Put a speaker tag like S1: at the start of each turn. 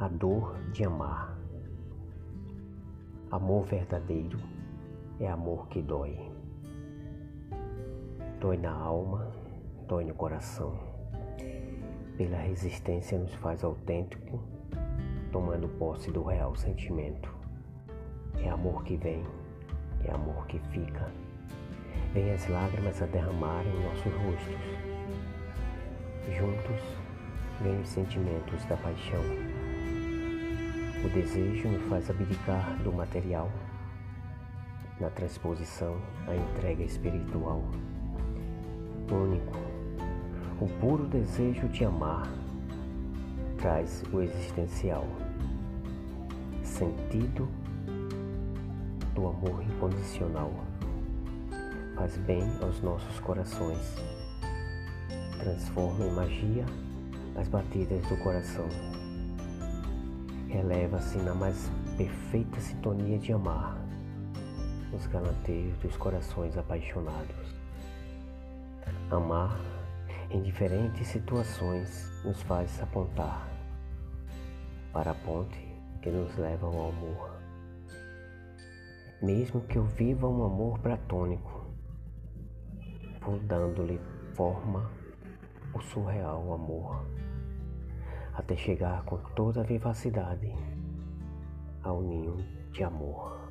S1: a dor de amar. Amor verdadeiro é amor que dói. Dói na alma, dói no coração. Pela resistência nos faz autêntico, tomando posse do real sentimento. É amor que vem, é amor que fica. Vem as lágrimas a derramar em nossos rostos. Juntos vem os sentimentos da paixão. O desejo nos faz abdicar do material. Na transposição, a entrega espiritual. Único, o puro desejo de amar traz o existencial, sentido do amor incondicional. Faz bem aos nossos corações, transforma em magia as batidas do coração. Eleva-se na mais perfeita sintonia de amar os galanteios dos corações apaixonados. Amar em diferentes situações nos faz apontar para a ponte que nos leva ao amor. Mesmo que eu viva um amor platônico, vou dando-lhe forma o surreal amor, até chegar com toda a vivacidade ao ninho de amor.